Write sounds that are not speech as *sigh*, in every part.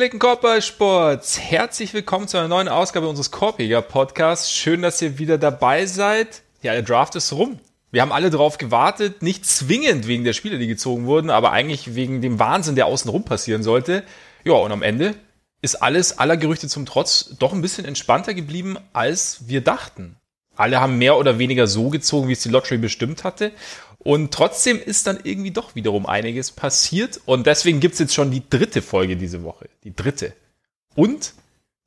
Gepflegten Korbballsports, herzlich willkommen zu einer neuen Ausgabe unseres Korbjäger Podcasts. Schön, dass ihr wieder dabei seid. Ja, der Draft ist rum. Wir haben alle darauf gewartet, nicht zwingend wegen der Spiele, die gezogen wurden, aber eigentlich wegen dem Wahnsinn, der außenrum passieren sollte. Ja, und am Ende ist alles aller Gerüchte zum Trotz doch ein bisschen entspannter geblieben, als wir dachten. Alle haben mehr oder weniger so gezogen, wie es die Lottery bestimmt hatte. Und trotzdem ist dann irgendwie doch wiederum einiges passiert. Und deswegen gibt's jetzt schon die dritte Folge diese Woche. Die dritte. Und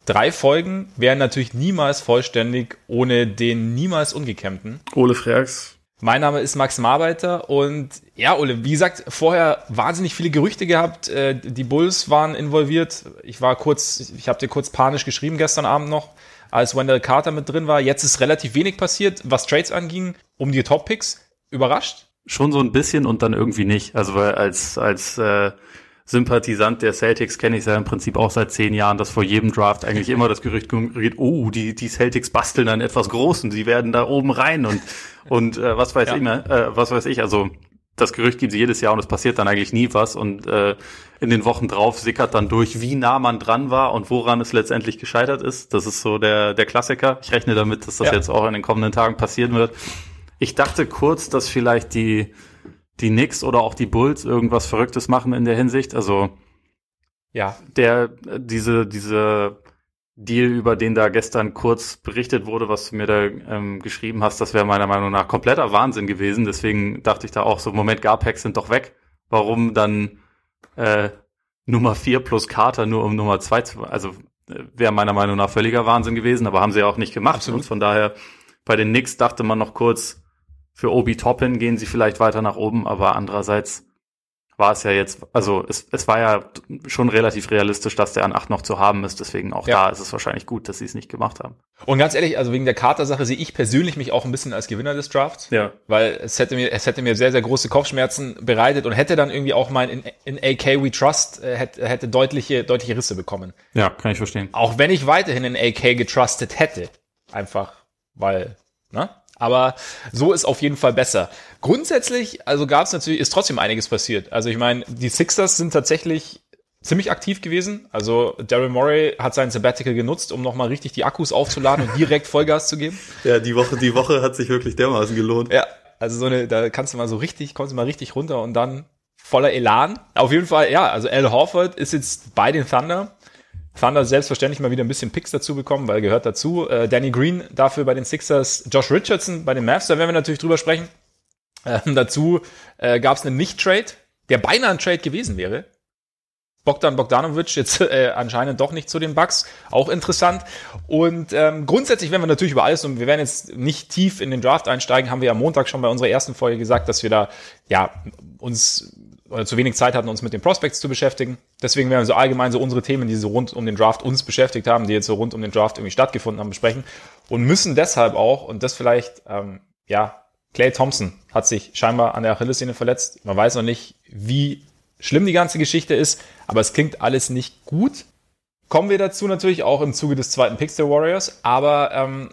drei Folgen wären natürlich niemals vollständig ohne den niemals ungekämmten. Ole Freaks. Mein Name ist Max Marbeiter und ja, Ole, wie gesagt, vorher wahnsinnig viele Gerüchte gehabt. Äh, die Bulls waren involviert. Ich war kurz, ich habe dir kurz panisch geschrieben gestern Abend noch, als Wendell Carter mit drin war. Jetzt ist relativ wenig passiert, was Trades anging, um die Top Picks überrascht? Schon so ein bisschen und dann irgendwie nicht. Also weil als als äh, Sympathisant der Celtics kenne ich es ja im Prinzip auch seit zehn Jahren, dass vor jedem Draft eigentlich immer das Gerücht geht, oh, die, die Celtics basteln dann etwas Großen, sie werden da oben rein und, und äh, was weiß ja. ich, ne, äh, was weiß ich, also das Gerücht gibt es jedes Jahr und es passiert dann eigentlich nie was und äh, in den Wochen drauf sickert dann durch, wie nah man dran war und woran es letztendlich gescheitert ist. Das ist so der, der Klassiker. Ich rechne damit, dass das ja. jetzt auch in den kommenden Tagen passieren wird. Ich dachte kurz, dass vielleicht die, die Knicks oder auch die Bulls irgendwas Verrücktes machen in der Hinsicht. Also, ja, der, diese, diese Deal, über den da gestern kurz berichtet wurde, was du mir da ähm, geschrieben hast, das wäre meiner Meinung nach kompletter Wahnsinn gewesen. Deswegen dachte ich da auch so, Moment, Garpacks sind doch weg. Warum dann äh, Nummer vier plus Carter nur um Nummer zwei zu, also äh, wäre meiner Meinung nach völliger Wahnsinn gewesen, aber haben sie auch nicht gemacht. Absolut. Und von daher, bei den Knicks dachte man noch kurz, für Obi Toppin gehen sie vielleicht weiter nach oben, aber andererseits war es ja jetzt, also es, es war ja schon relativ realistisch, dass der an 8 noch zu haben ist. Deswegen auch ja. da ist es wahrscheinlich gut, dass sie es nicht gemacht haben. Und ganz ehrlich, also wegen der Carter-Sache sehe ich persönlich mich auch ein bisschen als Gewinner des Drafts. Ja. Weil es hätte mir, es hätte mir sehr, sehr große Kopfschmerzen bereitet und hätte dann irgendwie auch mein in, in AK We Trust äh, hätte, hätte deutliche, deutliche Risse bekommen. Ja, kann ich verstehen. Auch wenn ich weiterhin in AK getrustet hätte. Einfach, weil, ne? Aber so ist auf jeden Fall besser. Grundsätzlich, also gab es natürlich, ist trotzdem einiges passiert. Also ich meine, die Sixers sind tatsächlich ziemlich aktiv gewesen. Also Daryl Morey hat sein Sabbatical genutzt, um nochmal richtig die Akkus aufzuladen und direkt Vollgas zu geben. *laughs* Ja, die Woche, die Woche hat sich wirklich dermaßen gelohnt. Ja, also so eine, da kannst du mal so richtig, kommst du mal richtig runter und dann voller Elan. Auf jeden Fall, ja, also Al Horford ist jetzt bei den Thunder. Thunder selbstverständlich mal wieder ein bisschen Picks dazu bekommen, weil gehört dazu. Äh, Danny Green dafür bei den Sixers, Josh Richardson bei den Mavs, da werden wir natürlich drüber sprechen. Ähm, dazu äh, gab es einen Nicht-Trade, der beinahe ein Trade gewesen wäre. Bogdan Bogdanovic jetzt äh, anscheinend doch nicht zu den Bucks, auch interessant. Und ähm, grundsätzlich werden wir natürlich über alles und wir werden jetzt nicht tief in den Draft einsteigen, haben wir am Montag schon bei unserer ersten Folge gesagt, dass wir da ja uns oder zu wenig Zeit hatten, uns mit den Prospects zu beschäftigen. Deswegen werden wir so allgemein so unsere Themen, die so rund um den Draft uns beschäftigt haben, die jetzt so rund um den Draft irgendwie stattgefunden haben, besprechen. Und müssen deshalb auch, und das vielleicht, ähm, ja, Clay Thompson hat sich scheinbar an der Achillessehne verletzt. Man weiß noch nicht, wie schlimm die ganze Geschichte ist, aber es klingt alles nicht gut. Kommen wir dazu natürlich auch im Zuge des zweiten der Warriors, aber ähm,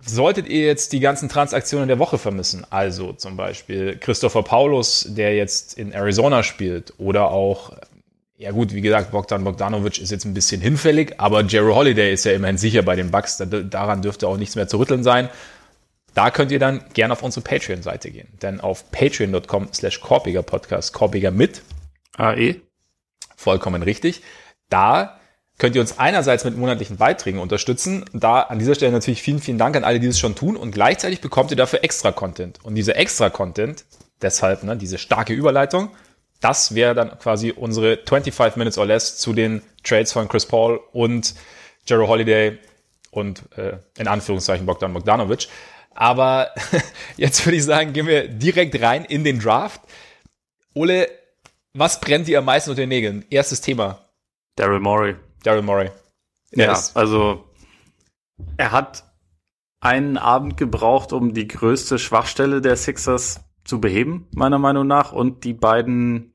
Solltet ihr jetzt die ganzen Transaktionen der Woche vermissen, also zum Beispiel Christopher Paulus, der jetzt in Arizona spielt, oder auch, ja gut, wie gesagt, Bogdan Bogdanovic ist jetzt ein bisschen hinfällig, aber Jerry Holiday ist ja immerhin sicher bei den Bucks, daran dürfte auch nichts mehr zu rütteln sein. Da könnt ihr dann gerne auf unsere Patreon-Seite gehen, denn auf patreon.com slash Korpiger Podcast, Korpiger mit AE, vollkommen richtig, da könnt ihr uns einerseits mit monatlichen Beiträgen unterstützen. Da an dieser Stelle natürlich vielen, vielen Dank an alle, die es schon tun. Und gleichzeitig bekommt ihr dafür extra Content. Und dieser extra Content, deshalb ne, diese starke Überleitung, das wäre dann quasi unsere 25 Minutes or Less zu den Trades von Chris Paul und Jerry Holiday und äh, in Anführungszeichen Bogdan Bogdanovic. Aber *laughs* jetzt würde ich sagen, gehen wir direkt rein in den Draft. Ole, was brennt dir am meisten unter den Nägeln? Erstes Thema. Daryl Morey. Daryl Morey. Ja, ist. also er hat einen Abend gebraucht, um die größte Schwachstelle der Sixers zu beheben, meiner Meinung nach, und die beiden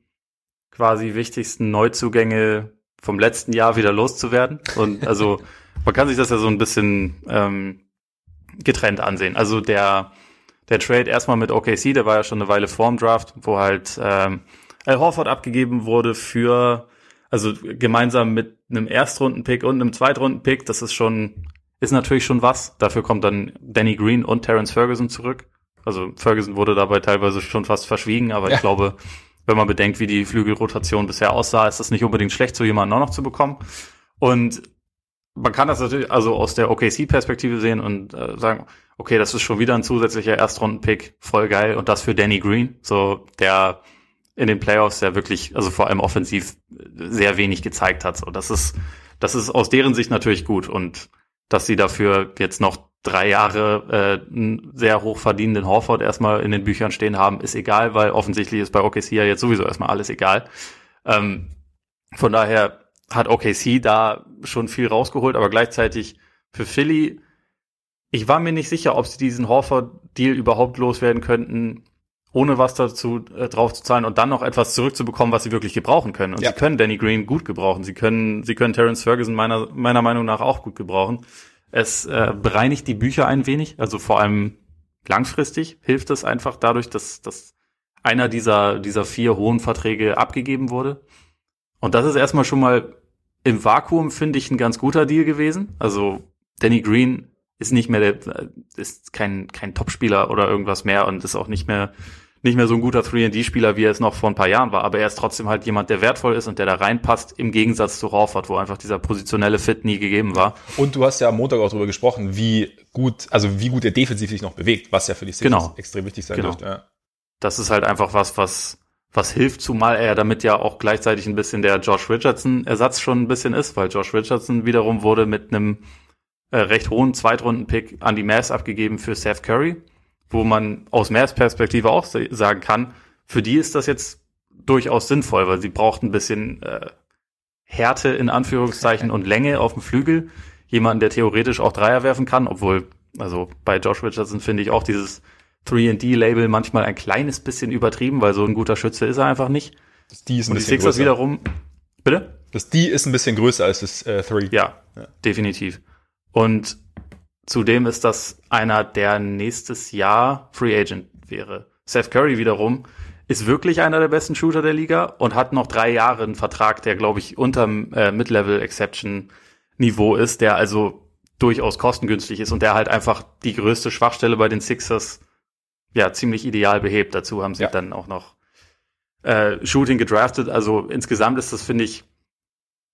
quasi wichtigsten Neuzugänge vom letzten Jahr wieder loszuwerden. Und also *laughs* man kann sich das ja so ein bisschen ähm, getrennt ansehen. Also der der Trade erstmal mit OKC, der war ja schon eine Weile vorm Draft, wo halt ähm, Al Horford abgegeben wurde für also gemeinsam mit einem Erstrunden-Pick und einem Zweitrunden-Pick, das ist schon, ist natürlich schon was. Dafür kommt dann Danny Green und Terence Ferguson zurück. Also Ferguson wurde dabei teilweise schon fast verschwiegen, aber ja. ich glaube, wenn man bedenkt, wie die Flügelrotation bisher aussah, ist das nicht unbedingt schlecht, so jemanden auch noch zu bekommen. Und man kann das natürlich also aus der OKC-Perspektive sehen und äh, sagen, okay, das ist schon wieder ein zusätzlicher Erstrunden-Pick, voll geil. Und das für Danny Green, so der in den Playoffs ja wirklich, also vor allem offensiv, sehr wenig gezeigt hat. So, das ist, das ist aus deren Sicht natürlich gut. Und dass sie dafür jetzt noch drei Jahre äh, einen sehr hoch verdienenden Horford erstmal in den Büchern stehen haben, ist egal, weil offensichtlich ist bei OKC ja jetzt sowieso erstmal alles egal. Ähm, von daher hat OKC da schon viel rausgeholt, aber gleichzeitig für Philly, ich war mir nicht sicher, ob sie diesen Horford-Deal überhaupt loswerden könnten, ohne was dazu äh, drauf zu zahlen und dann noch etwas zurückzubekommen, was sie wirklich gebrauchen können. Und ja. sie können Danny Green gut gebrauchen. Sie können, sie können Terence Ferguson meiner, meiner Meinung nach auch gut gebrauchen. Es äh, bereinigt die Bücher ein wenig, also vor allem langfristig hilft es einfach dadurch, dass, dass einer dieser, dieser vier hohen Verträge abgegeben wurde. Und das ist erstmal schon mal im Vakuum, finde ich, ein ganz guter Deal gewesen. Also Danny Green ist nicht mehr der, ist kein, kein Topspieler oder irgendwas mehr und ist auch nicht mehr nicht mehr so ein guter 3D-Spieler, wie er es noch vor ein paar Jahren war, aber er ist trotzdem halt jemand, der wertvoll ist und der da reinpasst, im Gegensatz zu Raufert, wo einfach dieser positionelle Fit nie gegeben war. Und du hast ja am Montag auch darüber gesprochen, wie gut, also wie gut er defensiv sich noch bewegt, was ja für die Sixers genau. extrem wichtig sein genau. dürfte. Ja. Das ist halt einfach was, was, was hilft, zumal er damit ja auch gleichzeitig ein bisschen der Josh Richardson-Ersatz schon ein bisschen ist, weil Josh Richardson wiederum wurde mit einem äh, recht hohen Zweitrunden-Pick an die Mavs abgegeben für Seth Curry wo man aus Mavs Perspektive auch sagen kann, für die ist das jetzt durchaus sinnvoll, weil sie braucht ein bisschen äh, Härte in Anführungszeichen und Länge auf dem Flügel. Jemanden, der theoretisch auch Dreier werfen kann, obwohl, also bei Josh Richardson finde ich auch dieses 3D-Label manchmal ein kleines bisschen übertrieben, weil so ein guter Schütze ist er einfach nicht. Das D ist ein und bisschen die Sixers größer. wiederum, bitte? Das D ist ein bisschen größer als das äh, 3. Ja, ja, definitiv. Und Zudem ist das einer, der nächstes Jahr Free Agent wäre. Seth Curry wiederum ist wirklich einer der besten Shooter der Liga und hat noch drei Jahre einen Vertrag, der, glaube ich, unterm äh, Mid-Level-Exception-Niveau ist, der also durchaus kostengünstig ist und der halt einfach die größte Schwachstelle bei den Sixers ja ziemlich ideal behebt. Dazu haben sie ja. dann auch noch äh, Shooting gedraftet. Also insgesamt ist das, finde ich,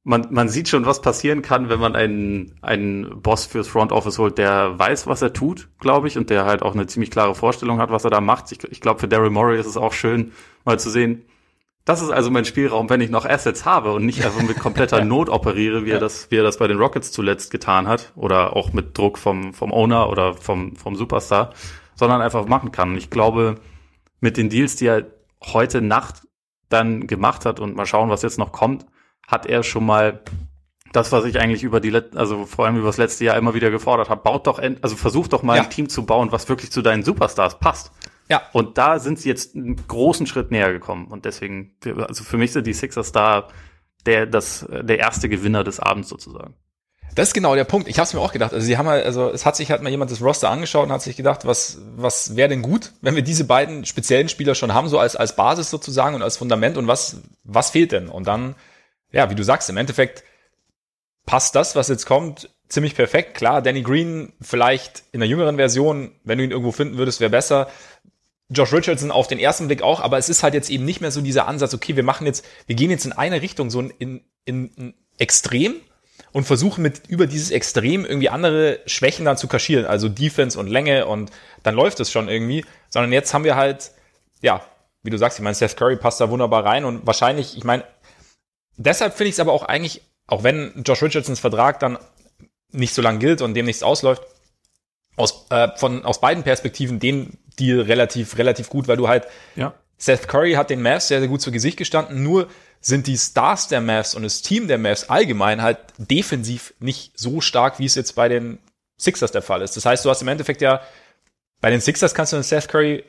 man, man sieht schon, was passieren kann, wenn man einen, einen Boss fürs Front Office holt, der weiß, was er tut, glaube ich, und der halt auch eine ziemlich klare Vorstellung hat, was er da macht. Ich, ich glaube, für Daryl Morey ist es auch schön, mal zu sehen, das ist also mein Spielraum, wenn ich noch Assets habe und nicht einfach mit kompletter *laughs* Not operiere, wie er das, wie er das bei den Rockets zuletzt getan hat, oder auch mit Druck vom, vom Owner oder vom, vom Superstar, sondern einfach machen kann. Und ich glaube, mit den Deals, die er heute Nacht dann gemacht hat und mal schauen, was jetzt noch kommt, hat er schon mal das, was ich eigentlich über die, also vor allem über das letzte Jahr immer wieder gefordert habe, baut doch, also versuch doch mal ja. ein Team zu bauen, was wirklich zu deinen Superstars passt. Ja. Und da sind sie jetzt einen großen Schritt näher gekommen. Und deswegen, also für mich sind die Sixers da der, das, der erste Gewinner des Abends sozusagen. Das ist genau der Punkt. Ich habe es mir auch gedacht. Also sie haben halt, also es hat sich halt mal jemand das Roster angeschaut und hat sich gedacht, was was wäre denn gut, wenn wir diese beiden speziellen Spieler schon haben, so als als Basis sozusagen und als Fundament und was was fehlt denn? Und dann ja, wie du sagst, im Endeffekt passt das, was jetzt kommt, ziemlich perfekt. Klar, Danny Green vielleicht in der jüngeren Version, wenn du ihn irgendwo finden würdest, wäre besser. Josh Richardson auf den ersten Blick auch, aber es ist halt jetzt eben nicht mehr so dieser Ansatz, okay, wir machen jetzt, wir gehen jetzt in eine Richtung, so in, in, in Extrem und versuchen mit über dieses Extrem irgendwie andere Schwächen dann zu kaschieren, also Defense und Länge und dann läuft es schon irgendwie, sondern jetzt haben wir halt, ja, wie du sagst, ich meine, Seth Curry passt da wunderbar rein und wahrscheinlich, ich meine, deshalb finde ich es aber auch eigentlich, auch wenn Josh Richardsons Vertrag dann nicht so lang gilt und demnächst ausläuft, aus, äh, von, aus beiden Perspektiven den Deal relativ, relativ gut, weil du halt, ja. Seth Curry hat den Mavs sehr, sehr gut zu Gesicht gestanden, nur sind die Stars der Mavs und das Team der Mavs allgemein halt defensiv nicht so stark, wie es jetzt bei den Sixers der Fall ist. Das heißt, du hast im Endeffekt ja, bei den Sixers kannst du den Seth Curry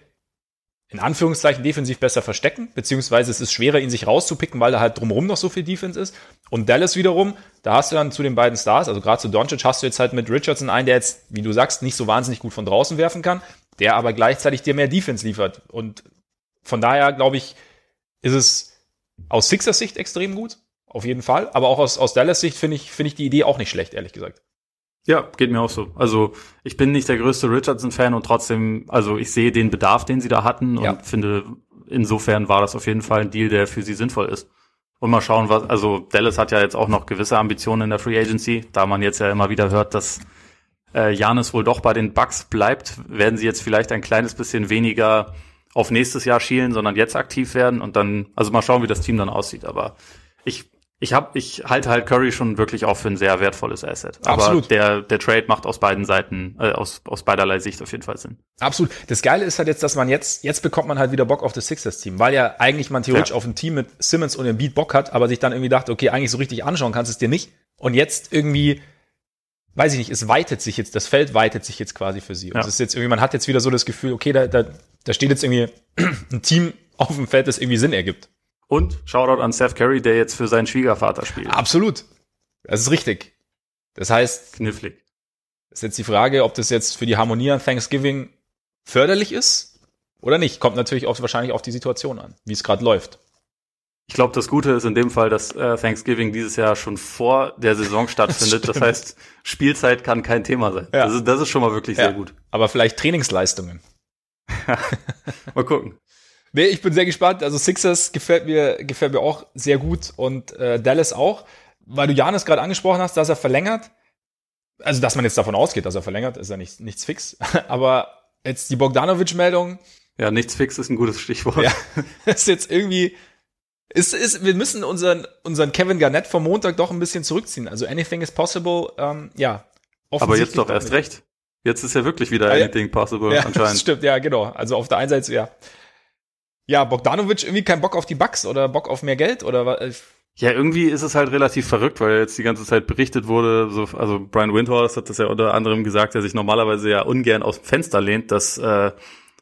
in Anführungszeichen defensiv besser verstecken, beziehungsweise es ist schwerer, ihn sich rauszupicken, weil da halt drumherum noch so viel Defense ist. Und Dallas wiederum, da hast du dann zu den beiden Stars, also gerade zu Doncic hast du jetzt halt mit Richardson einen, der jetzt, wie du sagst, nicht so wahnsinnig gut von draußen werfen kann, der aber gleichzeitig dir mehr Defense liefert. Und von daher, glaube ich, ist es aus Sixers Sicht extrem gut. auf jeden Fall. Aber auch aus, aus Dallas Sicht finde ich, finde ich die Idee auch nicht schlecht, ehrlich gesagt. Ja, geht mir auch so. Also ich bin nicht der größte Richardson-Fan und trotzdem, also ich sehe den Bedarf, den sie da hatten und Ja. finde, insofern war das auf jeden Fall ein Deal, der für sie sinnvoll ist. Und mal schauen, was, also Dallas hat ja jetzt auch noch gewisse Ambitionen in der Free Agency, da man jetzt ja immer wieder hört, dass äh, Janis wohl doch bei den Bucks bleibt, werden sie jetzt vielleicht ein kleines bisschen weniger auf nächstes Jahr schielen, sondern jetzt aktiv werden und dann, also mal schauen, wie das Team dann aussieht. Aber ich, ich hab, ich halte halt Curry schon wirklich auch für ein sehr wertvolles Asset. Aber Absolut. der, der Trade macht aus beiden Seiten, äh, aus, aus beiderlei Sicht auf jeden Fall Sinn. Absolut. Das Geile ist halt jetzt, dass man jetzt, jetzt bekommt man halt wieder Bock auf das Sixers-Team, weil ja eigentlich man theoretisch Ja. auf ein Team mit Simmons und Embiid Bock hat, aber sich dann irgendwie dachte, okay, eigentlich so richtig anschauen kannst du es dir nicht. Und jetzt irgendwie, weiß ich nicht, es weitet sich jetzt, das Feld weitet sich jetzt quasi für sie. Und Ja. es ist jetzt irgendwie, man hat jetzt wieder so das Gefühl, okay, da, da, da steht jetzt irgendwie *clears throat* ein Team auf dem Feld, das irgendwie Sinn ergibt. Und Shoutout an Seth Curry, der jetzt für seinen Schwiegervater spielt. Absolut. Das ist richtig. Das heißt, Knifflig. ist jetzt die Frage, ob das jetzt für die Harmonie an Thanksgiving förderlich ist oder nicht. Kommt natürlich auch wahrscheinlich auf die Situation an, wie es gerade läuft. Ich glaube, das Gute ist in dem Fall, dass äh, Thanksgiving dieses Jahr schon vor der Saison *laughs* stattfindet. Das, stimmt. heißt, Spielzeit kann kein Thema sein. Ja. Das, ist, das ist schon mal wirklich Ja. sehr gut. Aber vielleicht Trainingsleistungen. *laughs* Mal gucken. Nee, ich bin sehr gespannt. Also Sixers gefällt mir, gefällt mir auch sehr gut und äh, Dallas auch. Weil du Janis gerade angesprochen hast, dass er verlängert. Also, dass man jetzt davon ausgeht, dass er verlängert, ist ja nicht, nichts fix. *laughs* Aber jetzt die Bogdanovic-Meldung, Ja, nichts fix ist ein gutes Stichwort. Ja. *laughs* ist jetzt irgendwie, ist, ist, wir müssen unseren, unseren Kevin Garnett vom Montag doch ein bisschen zurückziehen. Also anything is possible, ähm, ja. Aber jetzt doch erst nicht. recht. Jetzt ist ja wirklich wieder Ah, ja. anything possible Ja, das *laughs* anscheinend. stimmt, ja, genau. Also auf der einen Seite, ja. Ja, Bogdanovic irgendwie kein Bock auf die Bucks oder Bock auf mehr Geld oder was? Ja, irgendwie ist es halt relativ verrückt, weil jetzt die ganze Zeit berichtet wurde, so, also Brian Windhorst hat das ja unter anderem gesagt, der sich normalerweise ja ungern aus dem Fenster lehnt, dass äh,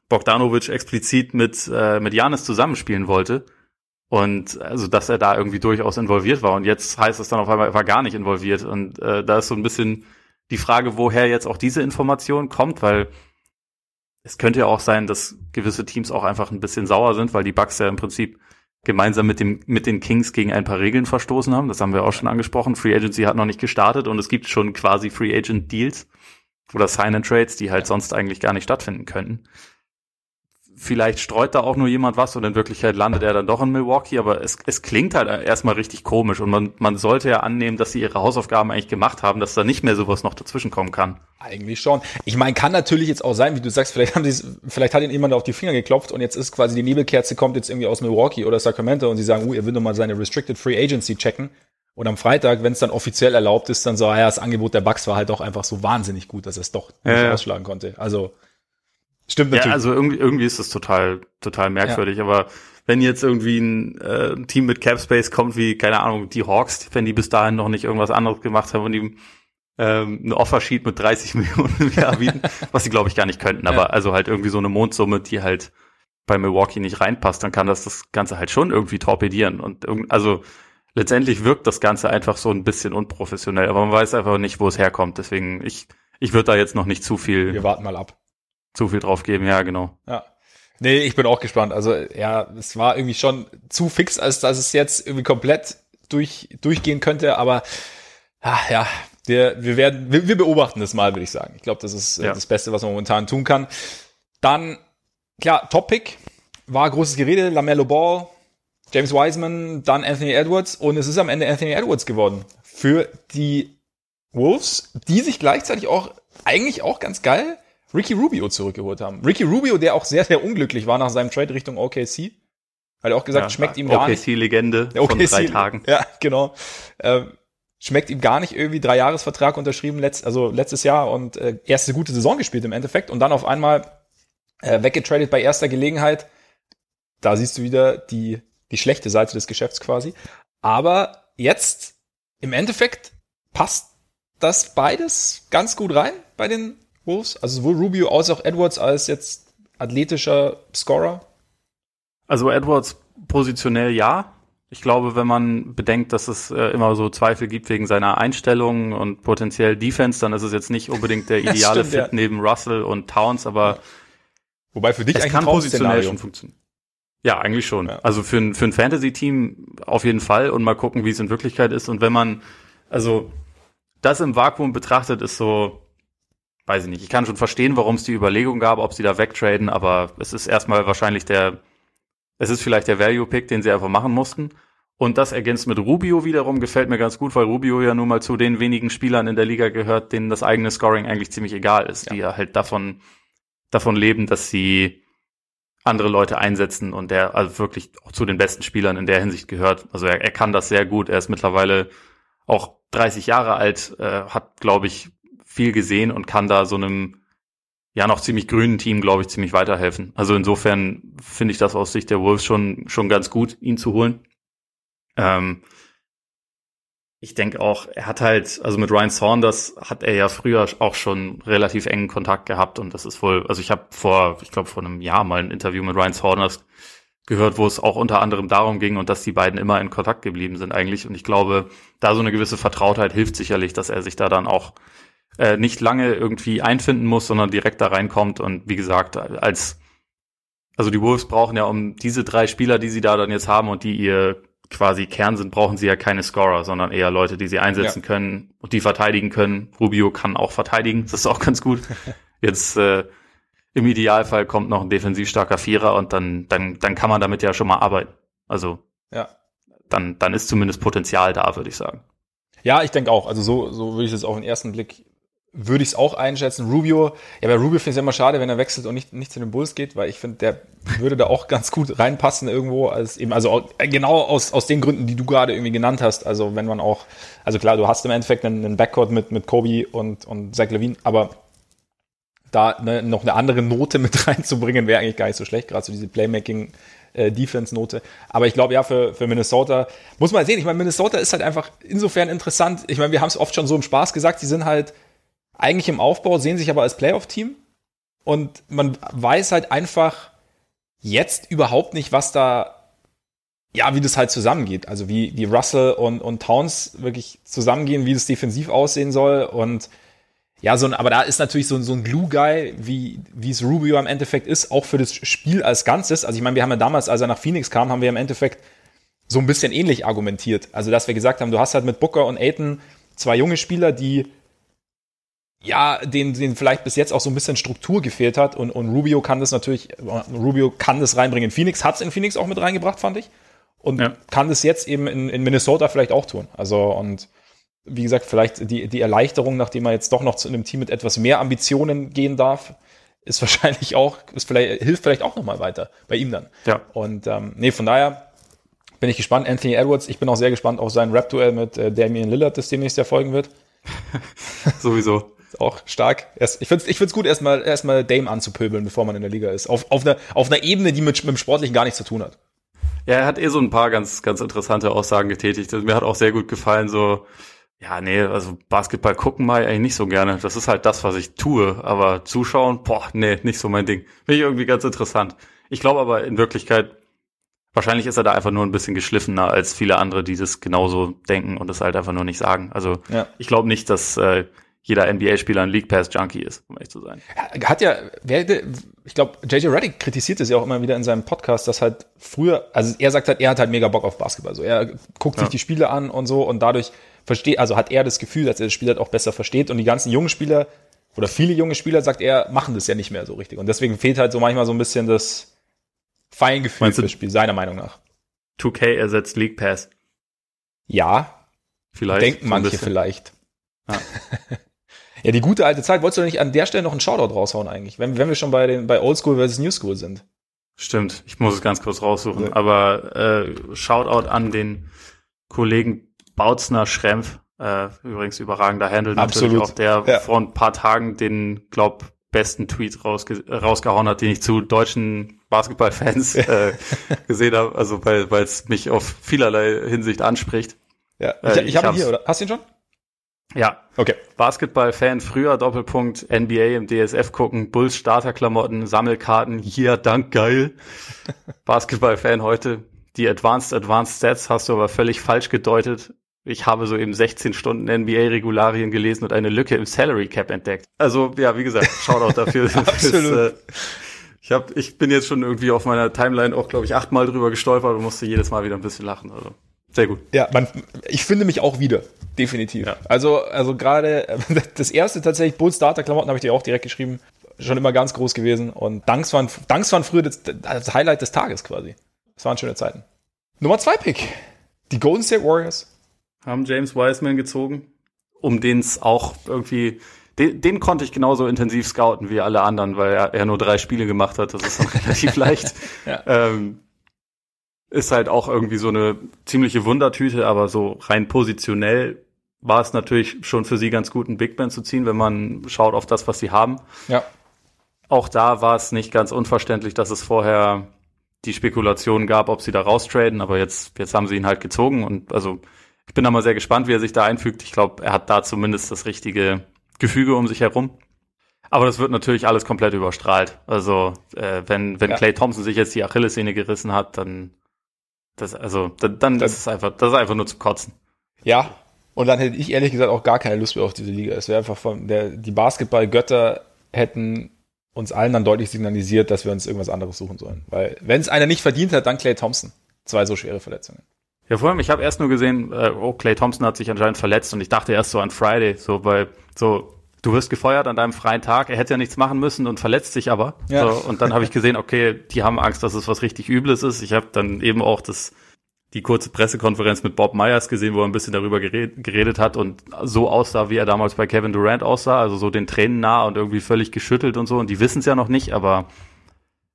Bogdanovic explizit mit äh, mit Janis zusammenspielen wollte und also dass er da irgendwie durchaus involviert war und jetzt heißt es dann auf einmal, er war gar nicht involviert und äh, da ist so ein bisschen die Frage, woher jetzt auch diese Information kommt, weil es könnte ja auch sein, dass gewisse Teams auch einfach ein bisschen sauer sind, weil die Bucks ja im Prinzip gemeinsam mit dem mit den Kings gegen ein paar Regeln verstoßen haben. Das haben wir auch schon angesprochen. Free Agency hat noch nicht gestartet und es gibt schon quasi Free Agent Deals oder Sign and Trades, die halt sonst eigentlich gar nicht stattfinden könnten. Vielleicht streut da auch nur jemand was und in Wirklichkeit landet er dann doch in Milwaukee, aber es, es klingt halt erstmal richtig komisch und man, man sollte ja annehmen, dass sie ihre Hausaufgaben eigentlich gemacht haben, dass da nicht mehr sowas noch dazwischen kommen kann. Eigentlich schon. Ich meine, kann natürlich jetzt auch sein, wie du sagst, vielleicht haben sie vielleicht hat ihnen jemand auf die Finger geklopft und jetzt ist quasi die Nebelkerze kommt jetzt irgendwie aus Milwaukee oder Sacramento und sie sagen, uh, er will nur mal seine Restricted Free Agency checken. Und am Freitag, wenn es dann offiziell erlaubt ist, dann so, ah ja, das Angebot der Bucks war halt doch einfach so wahnsinnig gut, dass er es doch nicht ja. ausschlagen konnte. Also stimmt Ja, natürlich. also irgendwie, irgendwie ist das total, total merkwürdig, aber wenn jetzt irgendwie ein, äh, Team mit Cap Space kommt, wie, keine Ahnung, die Hawks, wenn die bis dahin noch nicht irgendwas anderes gemacht haben und die ähm, eine Offersheet mit 30 *laughs* Millionen im Jahr bieten, *laughs* was sie, glaube ich, gar nicht könnten, Ja. aber also halt irgendwie so eine Mondsumme, die halt bei Milwaukee nicht reinpasst, dann kann das das Ganze halt schon irgendwie torpedieren und also letztendlich wirkt das Ganze einfach so ein bisschen unprofessionell, aber man weiß einfach nicht, wo es herkommt, deswegen ich, ich würde da jetzt noch nicht zu viel, Wir warten mal ab. Zu viel drauf geben, ja, genau. Ja. Nee, ich bin auch gespannt. Also, ja, es war irgendwie schon zu fix, als dass es jetzt irgendwie komplett durch, durchgehen könnte, aber ah, ja, wir, wir werden, wir, wir beobachten das mal, würde ich sagen. Ich glaube, das ist äh, Ja. das Beste, was man momentan tun kann. Dann, klar, Top-Pick war großes Gerede, Lamello Ball, James Wiseman, dann Anthony Edwards und es ist am Ende Anthony Edwards geworden für die Wolves, die sich gleichzeitig auch eigentlich auch ganz geil Ricky Rubio zurückgeholt haben. Ricky Rubio, der auch sehr, sehr unglücklich war nach seinem Trade Richtung OKC. Hat er auch gesagt, schmeckt ihm gar nicht. OKC-Legende von drei Tagen. Ja, genau. Ähm, schmeckt ihm gar nicht irgendwie drei Jahresvertrag unterschrieben, letzt, also letztes Jahr und äh, erste gute Saison gespielt im Endeffekt und dann auf einmal äh, weggetradet bei erster Gelegenheit. Da siehst du wieder die, die schlechte Seite des Geschäfts quasi. Aber jetzt im Endeffekt passt das beides ganz gut rein bei den Wolves. Also sowohl Rubio als auch Edwards als jetzt athletischer Scorer. Also Edwards positionell ja. Ich glaube, wenn man bedenkt, dass es äh, immer so Zweifel gibt wegen seiner Einstellung und potenziell Defense, dann ist es jetzt nicht unbedingt der *laughs* ideale stimmt, ja. Fit neben Russell und Towns, aber Wobei für dich es eigentlich kann positionell schon funktionieren. Ja, eigentlich schon. Ja. Also für ein, für ein Fantasy-Team auf jeden Fall und mal gucken, wie es in Wirklichkeit ist. Und wenn man, also das im Vakuum betrachtet, ist so, weiß ich nicht, ich kann schon verstehen, warum es die Überlegung gab, ob sie da wegtraden, aber es ist erstmal wahrscheinlich der, es ist vielleicht der Value-Pick, den sie einfach machen mussten. Und das ergänzt mit Rubio wiederum gefällt mir ganz gut, weil Rubio ja nun mal zu den wenigen Spielern in der Liga gehört, denen das eigene Scoring eigentlich ziemlich egal ist, ja. die ja halt davon, davon leben, dass sie andere Leute einsetzen und der also wirklich auch zu den besten Spielern in der Hinsicht gehört. Also er, er kann das sehr gut. Er ist mittlerweile auch 30 Jahre alt, äh, hat, glaube ich, viel gesehen und kann da so einem ja noch ziemlich grünen Team, glaube ich, ziemlich weiterhelfen. Also insofern finde ich das aus Sicht der Wolves schon, schon ganz gut, ihn zu holen. Ähm, ich denke auch, er hat halt, also mit Ryan Saunders hat er ja früher auch schon relativ engen Kontakt gehabt und das ist wohl, also ich habe vor, ich glaube vor einem Jahr mal ein Interview mit Ryan Saunders gehört, wo es auch unter anderem darum ging und dass die beiden immer in Kontakt geblieben sind eigentlich und ich glaube, da so eine gewisse Vertrautheit hilft sicherlich, dass er sich da dann auch äh, nicht lange irgendwie einfinden muss, sondern direkt da reinkommt und wie gesagt, als also die Wolves brauchen ja um diese drei Spieler, die sie da dann jetzt haben und die ihr quasi Kern sind, brauchen sie ja keine Scorer, sondern eher Leute, die sie einsetzen ja. können und die verteidigen können. Rubio kann auch verteidigen, das ist auch ganz gut. *laughs* Jetzt äh, im Idealfall kommt noch ein defensiv starker Vierer und dann, dann, dann kann man damit ja schon mal arbeiten. Also ja. dann, dann ist zumindest Potenzial da, würde ich sagen. Ja, ich denke auch. Also so, so würde ich es auf den ersten Blick würde ich es auch einschätzen. Rubio, ja, bei Rubio finde ich es immer schade, wenn er wechselt und nicht, nicht zu den Bulls geht, weil ich finde, der würde da auch *laughs* ganz gut reinpassen irgendwo, als eben, also genau aus, aus den Gründen, die du gerade irgendwie genannt hast. Also wenn man auch, also klar, du hast im Endeffekt einen, einen Backcourt mit, mit Kobe und, und Zach Levine, aber da ne, noch eine andere Note mit *laughs* reinzubringen, wäre eigentlich gar nicht so schlecht, gerade so diese Playmaking- äh, Defense-Note. Aber ich glaube, ja, für, für Minnesota muss man sehen. Ich meine, Minnesota ist halt einfach insofern interessant. Ich meine, wir haben es oft schon so im Spaß gesagt, die sind halt eigentlich im Aufbau, sehen sich aber als Playoff-Team. Und man weiß halt einfach jetzt überhaupt nicht, was da, ja, wie das halt zusammengeht. Also wie, wie Russell und, und Towns wirklich zusammengehen, wie das defensiv aussehen soll. Und ja, so ein, aber da ist natürlich so, ein so ein Glue-Guy, wie, wie es Rubio im Endeffekt ist, auch für das Spiel als Ganzes. Also ich meine, wir haben ja damals, als er nach Phoenix kam, haben wir im Endeffekt so ein bisschen ähnlich argumentiert. Also dass wir gesagt haben, du hast halt mit Booker und Aiton zwei junge Spieler, die ja, den, den vielleicht bis jetzt auch so ein bisschen Struktur gefehlt hat. Und, und Rubio kann das natürlich, Rubio kann das reinbringen. Phoenix hat es in Phoenix auch mit reingebracht, fand ich. Und ja. kann das jetzt eben in, in Minnesota vielleicht auch tun. Also, und wie gesagt, vielleicht die, die Erleichterung, nachdem er jetzt doch noch zu einem Team mit etwas mehr Ambitionen gehen darf, ist *laughs* wahrscheinlich auch, ist vielleicht, hilft vielleicht auch nochmal weiter bei ihm dann. Ja. Und ähm, nee, von daher bin ich gespannt. Anthony Edwards, ich bin auch sehr gespannt auf sein Rap-Duell mit äh, Damian Lillard, das demnächst ja folgen wird. *laughs* Sowieso. Auch stark. ich finde es ich find's gut, erstmal erstmal Dame anzupöbeln, bevor man in der Liga ist. Auf, auf, einer, auf einer Ebene, die mit, mit dem Sportlichen gar nichts zu tun hat. Ja, er hat eh so ein paar ganz, ganz interessante Aussagen getätigt. Mir hat auch sehr gut gefallen, so, ja, nee, also Basketball gucken mal eigentlich nicht so gerne. Das ist halt das, was ich tue. Aber zuschauen, boah, nee, nicht so mein Ding. Finde ich irgendwie ganz interessant. Ich glaube aber in Wirklichkeit, wahrscheinlich ist er da einfach nur ein bisschen geschliffener als viele andere, die das genauso denken und das halt einfach nur nicht sagen. Also ja. ich glaube nicht, dass äh, jeder NBA-Spieler ein League Pass Junkie ist, um ehrlich zu sein. Hat ja, wer, ich glaube, JJ Reddick kritisiert es ja auch immer wieder in seinem Podcast, dass halt früher, also er sagt halt, er hat halt mega Bock auf Basketball. So, er guckt ja. sich die Spiele an und so und dadurch versteht, also hat er das Gefühl, dass er das Spiel halt auch besser versteht und die ganzen jungen Spieler oder viele junge Spieler, sagt er, machen das ja nicht mehr so richtig. Und deswegen fehlt halt so manchmal so ein bisschen das Feingefühl fürs Spiel, seiner Meinung nach. 2K ersetzt League Pass. Ja. Vielleicht. Denken manche vielleicht. Ja. *laughs* Ja, die gute alte Zeit. Wolltest du nicht an der Stelle noch einen Shoutout raushauen eigentlich, wenn, wenn wir schon bei den bei Old School versus New School sind? Stimmt, ich muss es ganz kurz raussuchen. Ja. Aber äh, Shoutout an den Kollegen Bautzner Schrempf, äh, übrigens überragender Handel natürlich auch, der ja. vor ein paar Tagen den, glaub, besten Tweet rausge rausgehauen hat, den ich zu deutschen Basketballfans *laughs* äh, gesehen habe, also weil es mich auf vielerlei Hinsicht anspricht. Ja, ich, äh, ich, ich habe ihn hier, oder? Hast du ihn schon? Ja. Okay. Basketball-Fan, früher Doppelpunkt, NBA im DSF gucken, Bulls Starterklamotten, Sammelkarten, hier, dank, geil. *laughs* Basketball-Fan heute, die Advanced Advanced Stats hast du aber völlig falsch gedeutet. Ich habe so eben 16 Stunden NBA-Regularien gelesen und eine Lücke im Salary Cap entdeckt. Also, ja, wie gesagt, Shoutout dafür. Absolut. *laughs* Das, äh, Ich, hab, ich bin jetzt schon irgendwie auf meiner Timeline auch, glaube ich, achtmal drüber gestolpert und musste jedes Mal wieder ein bisschen lachen. Also sehr gut. Ja, man, ich finde mich auch wieder, definitiv. Ja. Also, also gerade *laughs* das erste tatsächlich Bull Starter Klamotten habe ich dir auch direkt geschrieben, schon immer ganz groß gewesen und Danks waren, Danks waren früher das, das Highlight des Tages quasi. Das waren schöne Zeiten. Nummer zwei Pick, die Golden State Warriors haben James Wiseman gezogen, um den es auch irgendwie den, den konnte ich genauso intensiv scouten wie alle anderen, weil er, er nur drei Spiele gemacht hat. Das ist dann *laughs* relativ leicht. Ja. Ähm, ist halt auch irgendwie so eine ziemliche Wundertüte, aber so rein positionell war es natürlich schon für sie ganz gut, einen Big Man zu ziehen, wenn man schaut auf das, was sie haben. Ja. Auch da war es nicht ganz unverständlich, dass es vorher die Spekulation gab, ob sie da raustraden, aber jetzt, jetzt haben sie ihn halt gezogen und also ich bin da mal sehr gespannt, wie er sich da einfügt. Ich glaube, er hat da zumindest das richtige Gefüge um sich herum. Aber das wird natürlich alles komplett überstrahlt. Also äh, wenn wenn ja. Clay Thompson sich jetzt die Achillessehne gerissen hat, dann das also dann, dann das, ist es einfach das ist einfach nur zu kotzen. Ja. Und dann hätte ich ehrlich gesagt auch gar keine Lust mehr auf diese Liga. Es wäre einfach von der die Basketballgötter hätten uns allen dann deutlich signalisiert, dass wir uns irgendwas anderes suchen sollen. Weil wenn es einer nicht verdient hat, dann Clay Thompson. Zwei so schwere Verletzungen. Ja, vor allem, ich habe erst nur gesehen, äh, oh, Clay Thompson hat sich anscheinend verletzt und ich dachte erst so an Friday, so weil so du wirst gefeuert an deinem freien Tag, er hätte ja nichts machen müssen und verletzt sich aber. Ja. So, und dann habe ich gesehen, okay, die haben Angst, dass es was richtig Übles ist. Ich habe dann eben auch das die kurze Pressekonferenz mit Bob Myers gesehen, wo er ein bisschen darüber geredet, geredet hat und so aussah, wie er damals bei Kevin Durant aussah, also so den Tränen nah und irgendwie völlig geschüttelt und so. Und die wissen es ja noch nicht, aber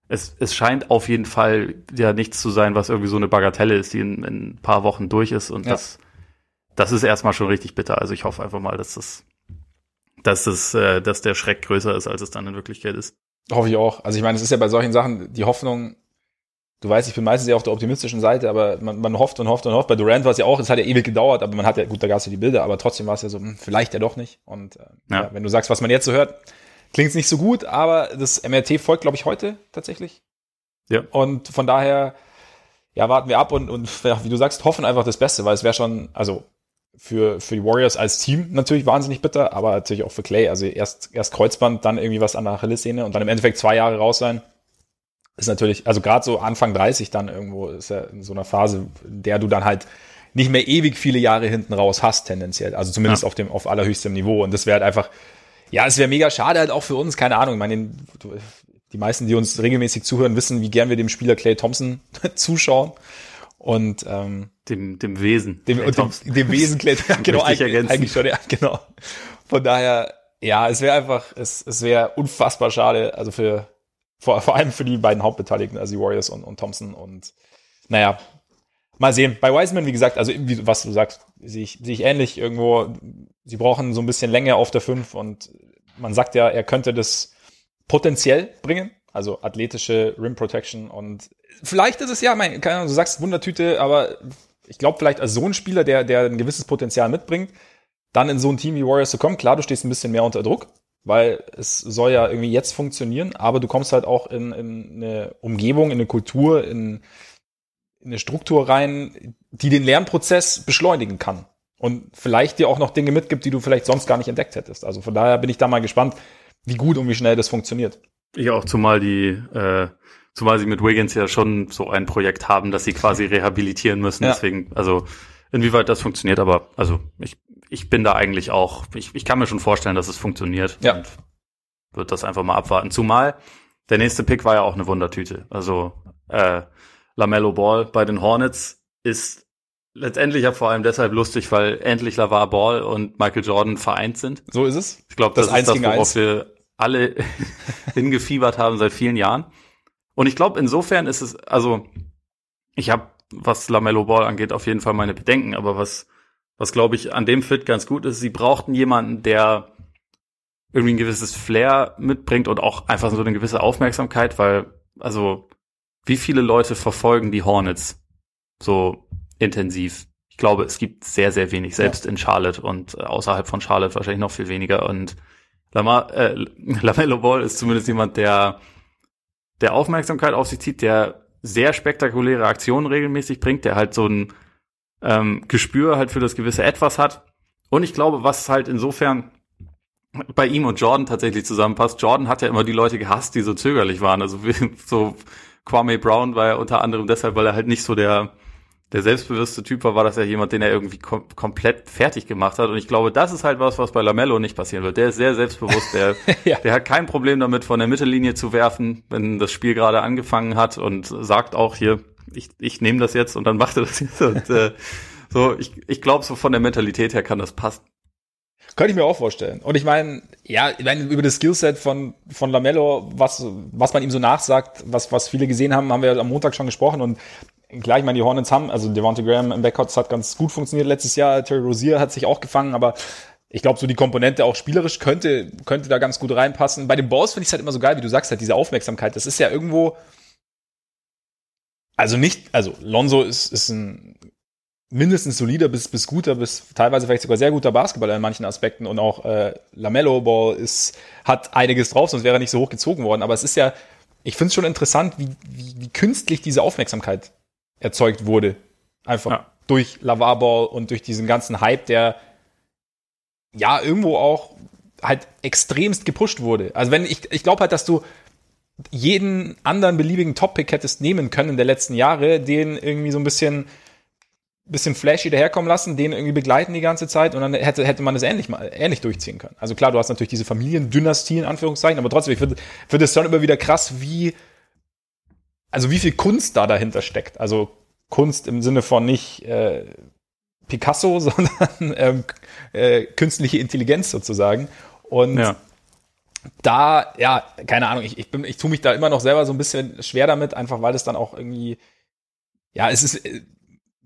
es, es scheint auf jeden Fall ja nichts zu sein, was irgendwie so eine Bagatelle ist, die in, in ein paar Wochen durch ist. Und ja. das, das ist erstmal schon richtig bitter. Also ich hoffe einfach mal, dass das, dass es, äh, dass der Schreck größer ist, als es dann in Wirklichkeit ist. Hoffe ich auch. Also ich meine, es ist ja bei solchen Sachen die Hoffnung, du weißt, ich bin meistens ja auf der optimistischen Seite, aber man, man hofft und hofft und hofft. Bei Durant war es ja auch, es hat ja ewig gedauert, aber man hat ja, gut, da gab es ja die Bilder, aber trotzdem war es ja so, hm, vielleicht ja doch nicht. Und äh, ja. ja. wenn du sagst, was man jetzt so hört, Klingt nicht so gut, aber das MRT folgt, glaube ich, heute tatsächlich. Ja. Und von daher, ja, warten wir ab und, und ja, wie du sagst, hoffen einfach das Beste, weil es wäre schon, also für, für die Warriors als Team natürlich wahnsinnig bitter, aber natürlich auch für Clay. Also erst, erst Kreuzband, dann irgendwie was an der Achillessehne und dann im Endeffekt zwei Jahre raus sein. Ist natürlich, also gerade so Anfang 30 dann irgendwo, ist ja in so einer Phase, in der du dann halt nicht mehr ewig viele Jahre hinten raus hast, tendenziell. Also zumindest ja. auf dem, auf allerhöchstem Niveau. Und das wäre halt einfach, ja, es wäre mega schade halt auch für uns, keine Ahnung. Ich meine, die meisten, die uns regelmäßig zuhören, wissen, wie gern wir dem Spieler Clay Thompson *laughs* zuschauen. Und ähm, dem, dem Wesen. Dem, dem, dem, Wesen ja, *laughs* genau, eigentlich, eigentlich schon, ja, genau. Von daher, ja, es wäre einfach, es, es wäre unfassbar schade, also für vor, vor allem für die beiden Hauptbeteiligten, also die Warriors und, und Thompson. Und naja, mal sehen. Bei Wiseman, wie gesagt, also wie, was du sagst, sehe ich, sehe ich ähnlich irgendwo. Sie brauchen so ein bisschen Länge auf der 5 und man sagt ja, er könnte das potenziell bringen. Also athletische Rim Protection und vielleicht ist es ja, mein, keine Ahnung, du sagst Wundertüte, aber ich glaube vielleicht als so ein Spieler, der, der ein gewisses Potenzial mitbringt, dann in so ein Team wie Warriors zu kommen. Klar, du stehst ein bisschen mehr unter Druck, weil es soll ja irgendwie jetzt funktionieren, aber du kommst halt auch in, in eine Umgebung, in eine Kultur, in, in eine Struktur rein, die den Lernprozess beschleunigen kann und vielleicht dir auch noch Dinge mitgibt, die du vielleicht sonst gar nicht entdeckt hättest. Also von daher bin ich da mal gespannt, wie gut und wie schnell das funktioniert. Ich auch, zumal die, äh, zumal sie mit Wiggins ja schon so ein Projekt haben, dass sie quasi rehabilitieren müssen. Ja. Deswegen, also inwieweit das funktioniert, aber also ich, ich bin da eigentlich auch, ich, ich kann mir schon vorstellen, dass es funktioniert. Ja. Und wird das einfach mal abwarten. Zumal der nächste Pick war ja auch eine Wundertüte. Also äh, Lamello Ball bei den Hornets ist letztendlich ja vor allem deshalb lustig, weil endlich LaVar Ball und Michael Jordan vereint sind. So ist es. Ich glaube, das, das ist das, worauf eins. wir alle *laughs* hingefiebert haben seit vielen Jahren. Und ich glaube, insofern ist es, also ich habe, was Lamello Ball angeht, auf jeden Fall meine Bedenken, aber was, was glaube ich an dem Fit ganz gut ist, sie brauchten jemanden, der irgendwie ein gewisses Flair mitbringt und auch einfach so eine gewisse Aufmerksamkeit, weil, also wie viele Leute verfolgen die Hornets so intensiv? Ich glaube, es gibt sehr, sehr wenig, selbst ja. in Charlotte und äh, außerhalb von Charlotte wahrscheinlich noch viel weniger. Und Lamar, äh, *laughs* Lamello Ball ist zumindest jemand, der, der Aufmerksamkeit auf sich zieht, der sehr spektakuläre Aktionen regelmäßig bringt, der halt so ein ähm, Gespür halt für das gewisse Etwas hat. Und ich glaube, was halt insofern bei ihm und Jordan tatsächlich zusammenpasst. Jordan hat ja immer die Leute gehasst, die so zögerlich waren. Also *laughs* so Kwame Brown war ja unter anderem deshalb, weil er halt nicht so der der selbstbewusste Typ war, war das ja jemand, den er irgendwie kom komplett fertig gemacht hat. Und ich glaube, das ist halt was, was bei Lamello nicht passieren wird. Der ist sehr selbstbewusst, der, *laughs* ja. der hat kein Problem damit, von der Mittellinie zu werfen, wenn das Spiel gerade angefangen hat und sagt auch hier, ich, ich nehme das jetzt und dann macht er das jetzt. Und, äh, so, ich, ich glaube, so von der Mentalität her kann das passen. Könnte ich mir auch vorstellen. Und ich meine, ja, ich meine, über das Skillset von, von Lamello, was, was man ihm so nachsagt, was, was viele gesehen haben, haben wir am Montag schon gesprochen. Und klar, ich meine, die Hornets haben, also Devonta Graham im Backcourt, hat ganz gut funktioniert letztes Jahr. Terry Rozier hat sich auch gefangen, aber ich glaube, so die Komponente auch spielerisch könnte, könnte da ganz gut reinpassen. Bei den Balls finde ich es halt immer so geil, wie du sagst, halt diese Aufmerksamkeit. Das ist ja irgendwo, also nicht, also Lonzo ist, ist ein mindestens solider bis, bis guter, bis teilweise vielleicht sogar sehr guter Basketballer in manchen Aspekten und auch äh, Lamello Ball ist, hat einiges drauf, sonst wäre er nicht so hoch gezogen worden. Aber es ist ja, ich finde es schon interessant, wie, wie, wie künstlich diese Aufmerksamkeit erzeugt wurde. Einfach ja. durch Lavar Ball und durch diesen ganzen Hype, der ja irgendwo auch halt extremst gepusht wurde. Also wenn ich, ich glaube halt, dass du jeden anderen beliebigen Top-Pick hättest nehmen können in der letzten Jahre, den irgendwie so ein bisschen bisschen flashy daherkommen lassen, den irgendwie begleiten die ganze Zeit und dann hätte, hätte man es ähnlich, mal, ähnlich durchziehen können. Also klar, du hast natürlich diese Familiendynastie in Anführungszeichen, aber trotzdem, ich finde find es schon immer wieder krass, wie, also wie viel Kunst da dahinter steckt. Also Kunst im Sinne von nicht äh, Picasso, *laughs* sondern ähm, äh, künstliche Intelligenz sozusagen. Und ja. da, ja, keine Ahnung, ich, ich, bin, ich tue mich da immer noch selber so ein bisschen schwer damit, einfach weil es dann auch irgendwie, ja, es ist, äh,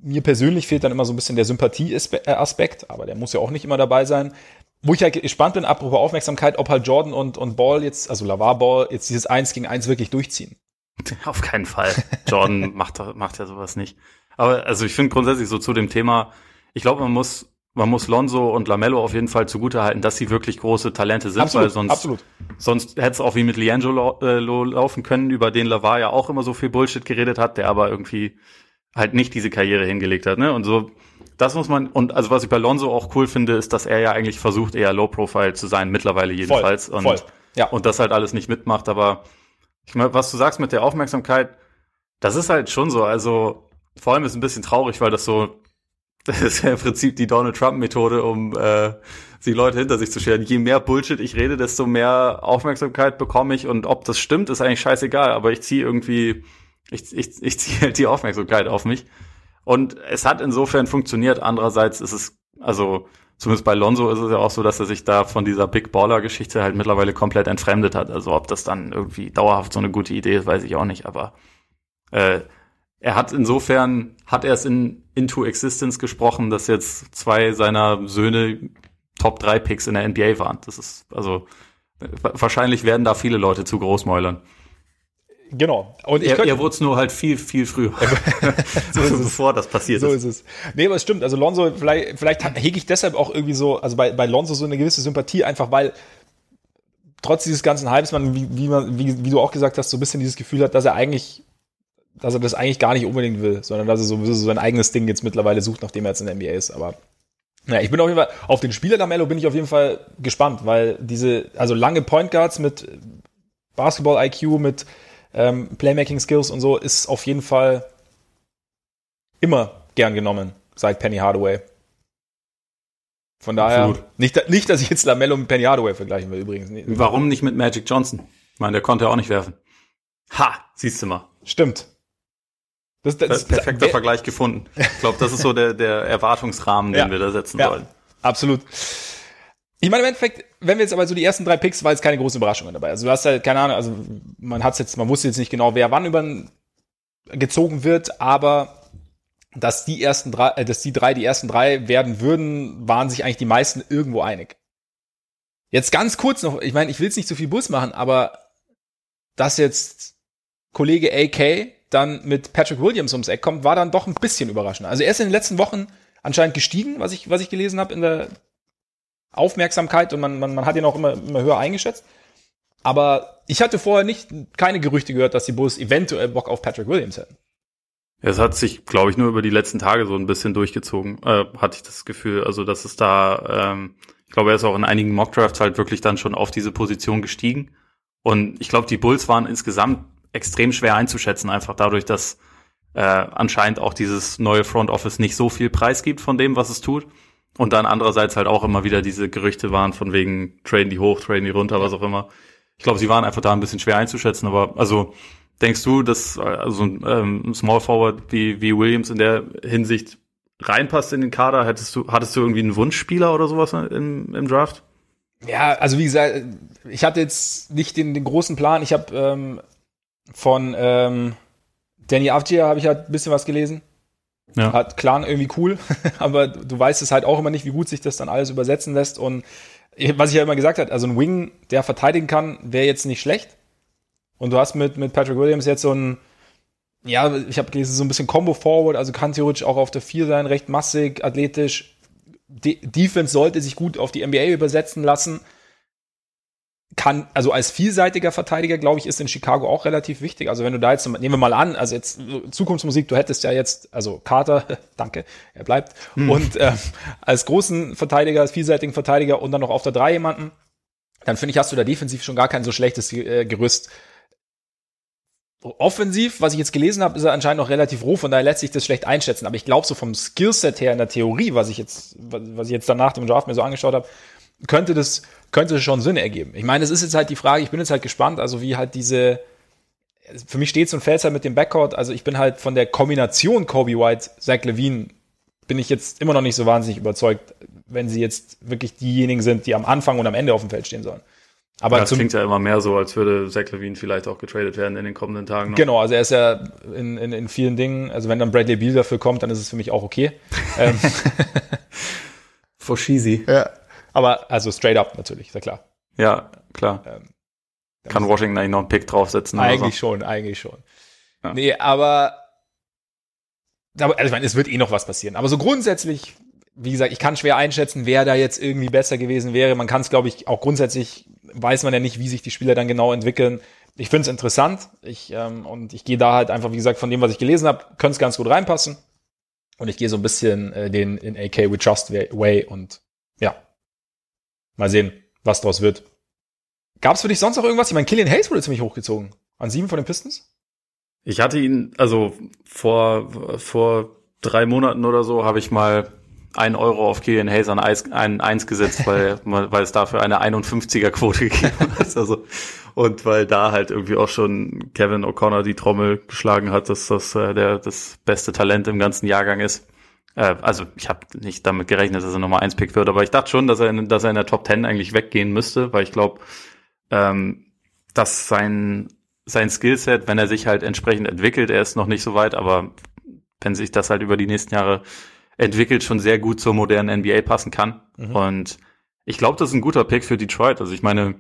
mir persönlich fehlt dann immer so ein bisschen der Sympathie-Aspekt, aber der muss ja auch nicht immer dabei sein. Wo ich halt gespannt bin, apropos Aufmerksamkeit, ob halt Jordan und, und Ball jetzt, also Lavar Ball, jetzt dieses Eins gegen Eins wirklich durchziehen. *laughs* Auf keinen Fall. Jordan *laughs* macht, macht ja sowas nicht. Aber also ich finde grundsätzlich so zu dem Thema, ich glaube, man muss, man muss Lonzo und Lamello auf jeden Fall zugutehalten, dass sie wirklich große Talente sind, absolut, weil sonst, absolut. sonst hätte es auch wie mit Liangelo äh, laufen können, über den Lavar ja auch immer so viel Bullshit geredet hat, der aber irgendwie halt nicht diese Karriere hingelegt hat, ne? Und so, das muss man, und also was ich bei Lonzo auch cool finde, ist, dass er ja eigentlich versucht, eher Low Profile zu sein, mittlerweile jedenfalls. Voll, und, voll. Ja. und das halt alles nicht mitmacht, aber ich meine, was du sagst mit der Aufmerksamkeit, das ist halt schon so, also vor allem ist ein bisschen traurig, weil das so, *laughs* das ist ja im Prinzip die Donald Trump-Methode, um äh, die Leute hinter sich zu scheren. Je mehr Bullshit ich rede, desto mehr Aufmerksamkeit bekomme ich und ob das stimmt, ist eigentlich scheißegal, aber ich ziehe irgendwie ich, ich, ich *laughs* ziehe halt die Aufmerksamkeit auf mich. Und es hat insofern funktioniert. Andererseits ist es, also zumindest bei Lonzo ist es ja auch so, dass er sich da von dieser Big Baller-Geschichte halt mittlerweile komplett entfremdet hat. Also ob das dann irgendwie dauerhaft so eine gute Idee ist, weiß ich auch nicht. Aber äh, er hat insofern, hat er es in Into Existence gesprochen, dass jetzt zwei seiner Söhne Top 3 Picks in der NBA waren. Das ist, also wahrscheinlich werden da viele Leute zu Großmäulern. Genau. Und ich er, er wurde es nur halt viel, viel früher. *laughs* so *laughs* also bevor das passiert so ist. So ist es. Nee, aber es stimmt. Also Lonzo, vielleicht, vielleicht hege ich deshalb auch irgendwie so, also bei, bei Lonzo so eine gewisse Sympathie, einfach weil trotz dieses ganzen Hypes man, wie, wie man, wie, wie du auch gesagt hast, so ein bisschen dieses Gefühl hat, dass er eigentlich, dass er das eigentlich gar nicht unbedingt will, sondern dass er sowieso so sein eigenes Ding jetzt mittlerweile sucht, nachdem er jetzt in der NBA ist. Aber ja, ich bin auf jeden Fall, auf den Spieler Lamello bin ich auf jeden Fall gespannt, weil diese, also lange Point Guards mit Basketball-IQ, mit ähm, Playmaking-Skills und so ist auf jeden Fall immer gern genommen seit Penny Hardaway. Von daher, Absolut. nicht, nicht, dass ich jetzt Lamello mit Penny Hardaway vergleichen will übrigens. Warum nicht mit Magic Johnson? Ich meine, der konnte ja auch nicht werfen. Ha, siehst du mal. Stimmt. Das, das, das perfekter das, Vergleich gefunden. Ich glaube, das ist so der, der Erwartungsrahmen, den ja, wir da setzen ja, sollen. Absolut. Ich meine, im Endeffekt, wenn wir jetzt aber so die ersten drei Picks, war jetzt keine großen Überraschungen dabei. Also du hast halt, keine Ahnung, also man hat's jetzt, man wusste jetzt nicht genau, wer wann über gezogen wird, aber dass die ersten drei, äh, dass die drei die ersten drei werden würden, waren sich eigentlich die meisten irgendwo einig. Jetzt ganz kurz noch, ich meine, ich will jetzt nicht zu viel Bus machen, aber dass jetzt Kollege AK dann mit Patrick Williams ums Eck kommt, war dann doch ein bisschen überraschend. Also er ist in den letzten Wochen anscheinend gestiegen, was ich, was ich gelesen habe in der Aufmerksamkeit und man, man, man hat ihn auch immer, immer höher eingeschätzt. Aber ich hatte vorher nicht keine Gerüchte gehört, dass die Bulls eventuell Bock auf Patrick Williams hätten. Es hat sich, glaube ich, nur über die letzten Tage so ein bisschen durchgezogen, äh, hatte ich das Gefühl. Also, dass es da, ähm, Ich glaube, er ist auch in einigen Mockdrafts halt wirklich dann schon auf diese Position gestiegen. Und ich glaube, die Bulls waren insgesamt extrem schwer einzuschätzen, einfach dadurch, dass äh, anscheinend auch dieses neue Front Office nicht so viel Preis gibt von dem, was es tut. Und dann andererseits halt auch immer wieder diese Gerüchte waren von wegen traden die hoch, traden die runter, was auch immer. Ich glaube, sie waren einfach da ein bisschen schwer einzuschätzen, aber also denkst du, dass also ähm, ein Small Forward wie, wie Williams in der Hinsicht reinpasst in den Kader? Hättest du, hattest du irgendwie einen Wunschspieler oder sowas im, im Draft? Ja, also wie gesagt, ich hatte jetzt nicht den, den großen Plan. Ich habe ähm, von ähm, Danny Avdia habe ich halt ein bisschen was gelesen. Ja. Hat klang irgendwie cool, *laughs* aber du weißt es halt auch immer nicht, wie gut sich das dann alles übersetzen lässt. Und was ich ja immer gesagt habe, also ein Wing, der verteidigen kann, wäre jetzt nicht schlecht. Und du hast mit, mit Patrick Williams jetzt so ein, ja, ich habe gelesen, so ein bisschen Combo Forward, also kann theoretisch auch auf der 4 sein, recht massig, athletisch. De Defense sollte sich gut auf die NBA übersetzen lassen kann, also als vielseitiger Verteidiger, glaube ich, ist in Chicago auch relativ wichtig. Also wenn du da jetzt, nehmen wir mal an, also jetzt Zukunftsmusik, du hättest ja jetzt, also Carter, *laughs* danke, er bleibt, hm. und äh, als großen Verteidiger, als vielseitigen Verteidiger und dann noch auf der drei jemanden, dann finde ich, hast du da defensiv schon gar kein so schlechtes äh, Gerüst. Offensiv, was ich jetzt gelesen habe, ist er anscheinend noch relativ roh, von daher lässt sich das schlecht einschätzen. Aber ich glaube, so vom Skillset her in der Theorie, was ich jetzt, was ich jetzt danach dem Draft mir so angeschaut habe, könnte das könnte schon Sinn ergeben. Ich meine, es ist jetzt halt die Frage, ich bin jetzt halt gespannt, also wie halt diese, für mich steht so ein Fels halt mit dem Backcourt, also ich bin halt von der Kombination Kobe White, Zach Levine, bin ich jetzt immer noch nicht so wahnsinnig überzeugt, wenn sie jetzt wirklich diejenigen sind, die am Anfang und am Ende auf dem Feld stehen sollen. Aber das klingt ja immer mehr so, als würde Zach Levine vielleicht auch getradet werden in den kommenden Tagen. Noch. Genau, also er ist ja in, in, in vielen Dingen, also wenn dann Bradley Beal dafür kommt, dann ist es für mich auch okay. *laughs* ähm. For cheesy. Ja. Aber also straight up natürlich, ist ja klar. Ja, klar. Ähm, Kann Washington eigentlich noch einen Pick draufsetzen? Eigentlich so? schon, eigentlich schon. Ja. Nee, aber also ich meine, es wird eh noch was passieren. Aber so grundsätzlich, wie gesagt, ich kann schwer einschätzen, wer da jetzt irgendwie besser gewesen wäre. Man kann es, glaube ich, auch grundsätzlich weiß man ja nicht, wie sich die Spieler dann genau entwickeln. Ich finde es interessant. Ich, ähm, und ich gehe da halt einfach, wie gesagt, von dem, was ich gelesen habe, könnte es ganz gut reinpassen. Und ich gehe so ein bisschen äh, den in AK We Trust Way und ja, Mal sehen, was draus wird. Gab es für dich sonst noch irgendwas? Ich meine, Killian Hayes wurde ziemlich hochgezogen. An sieben von den Pistons? Ich hatte ihn, also vor, vor drei Monaten oder so, habe ich mal ein Euro auf Killian Hayes an ein Eins gesetzt, weil, *laughs* weil es dafür eine 51er Quote gegeben hat. *laughs* Also, und weil da halt irgendwie auch schon Kevin O'Connor die Trommel geschlagen hat, dass das äh, der das beste Talent im ganzen Jahrgang ist. Äh, also ich habe nicht damit gerechnet, dass er Nummer 1 Pick wird, aber ich dachte schon, dass er, in, dass er in der Top 10 eigentlich weggehen müsste, weil ich glaube, ähm, dass sein, sein Skillset, wenn er sich halt entsprechend entwickelt, er ist noch nicht so weit, aber wenn sich das halt über die nächsten Jahre entwickelt, schon sehr gut zur modernen NBA passen kann. Mhm. Und ich glaube, das ist ein guter Pick für Detroit. Also ich meine,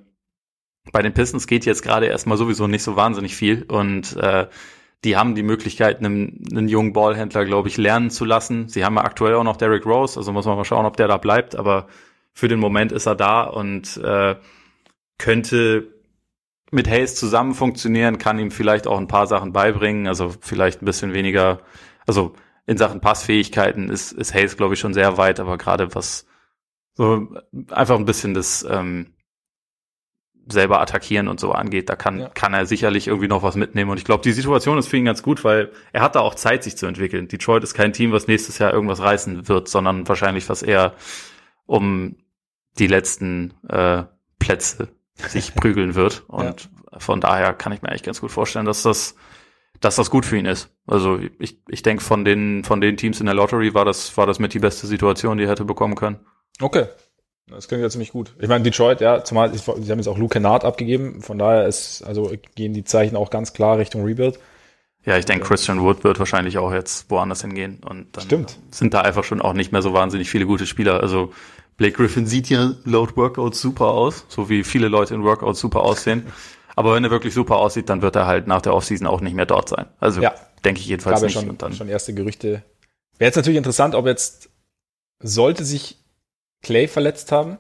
bei den Pistons geht jetzt gerade erstmal sowieso nicht so wahnsinnig viel und äh, die haben die Möglichkeit, einen, einen jungen Ballhändler, glaube ich, lernen zu lassen. Sie haben ja aktuell auch noch Derrick Rose, also muss man mal schauen, ob der da bleibt, aber für den Moment ist er da und äh, könnte mit Hayes zusammen funktionieren, kann ihm vielleicht auch ein paar Sachen beibringen, also vielleicht ein bisschen weniger, also in Sachen Passfähigkeiten ist, ist Hayes, glaube ich, schon sehr weit, aber gerade was so einfach ein bisschen das ähm, selber attackieren und so angeht, da kann, ja. kann er sicherlich irgendwie noch was mitnehmen. Und ich glaube, die Situation ist für ihn ganz gut, weil er hat da auch Zeit, sich zu entwickeln. Detroit ist kein Team, was nächstes Jahr irgendwas reißen wird, sondern wahrscheinlich was eher um die letzten äh, Plätze sich *laughs* prügeln wird. Und ja. von daher kann ich mir eigentlich ganz gut vorstellen, dass das, dass das gut für ihn ist. Also ich, ich denke, von den, von den Teams in der Lottery war das, war das mit die beste Situation, die er hätte bekommen können. Okay, das klingt ja ziemlich gut. Ich meine, Detroit, ja, zumal, sie haben jetzt auch Luke Kennard abgegeben, von daher ist, also gehen die Zeichen auch ganz klar Richtung Rebuild. Ja, ich denke, Christian Wood wird wahrscheinlich auch jetzt woanders hingehen und dann Stimmt. sind da einfach schon auch nicht mehr so wahnsinnig viele gute Spieler. Also Blake Griffin sieht ja laut Workouts super aus, so wie viele Leute in Workouts super aussehen. Aber wenn er wirklich super aussieht, dann wird er halt nach der Offseason auch nicht mehr dort sein. Also ja. denke ich jedenfalls nicht. Schon, und dann schon erste Gerüchte. Wäre jetzt natürlich interessant, ob jetzt sollte sich Clay verletzt haben,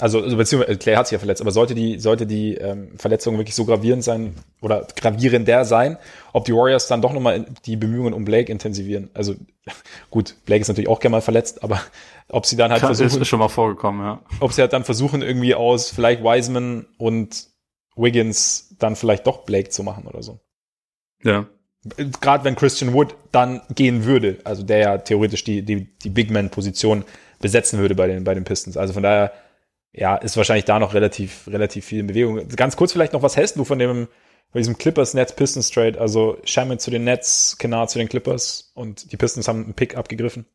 Also, also beziehungsweise Clay hat sich ja verletzt, aber sollte die, sollte die ähm, Verletzung wirklich so gravierend sein oder gravierender sein, ob die Warriors dann doch nochmal die Bemühungen um Blake intensivieren. Also *laughs* gut, Blake ist natürlich auch gerne mal verletzt, aber ob sie dann halt Klar, versuchen, ist schon mal vorgekommen, ja. ob sie halt dann versuchen, irgendwie aus vielleicht Wiseman und Wiggins dann vielleicht doch Blake zu machen oder so. Ja. Gerade wenn Christian Wood dann gehen würde, also der ja theoretisch die, die, die Big Man-Position besetzen würde bei den, bei den Pistons. Also von daher, ja, ist wahrscheinlich da noch relativ, relativ viel in Bewegung. Ganz kurz vielleicht noch, was hältst du von dem, von diesem Clippers-Nets-Pistons Trade? Also Shaman zu den Nets, Kennard zu den Clippers und die Pistons haben einen Pick abgegriffen.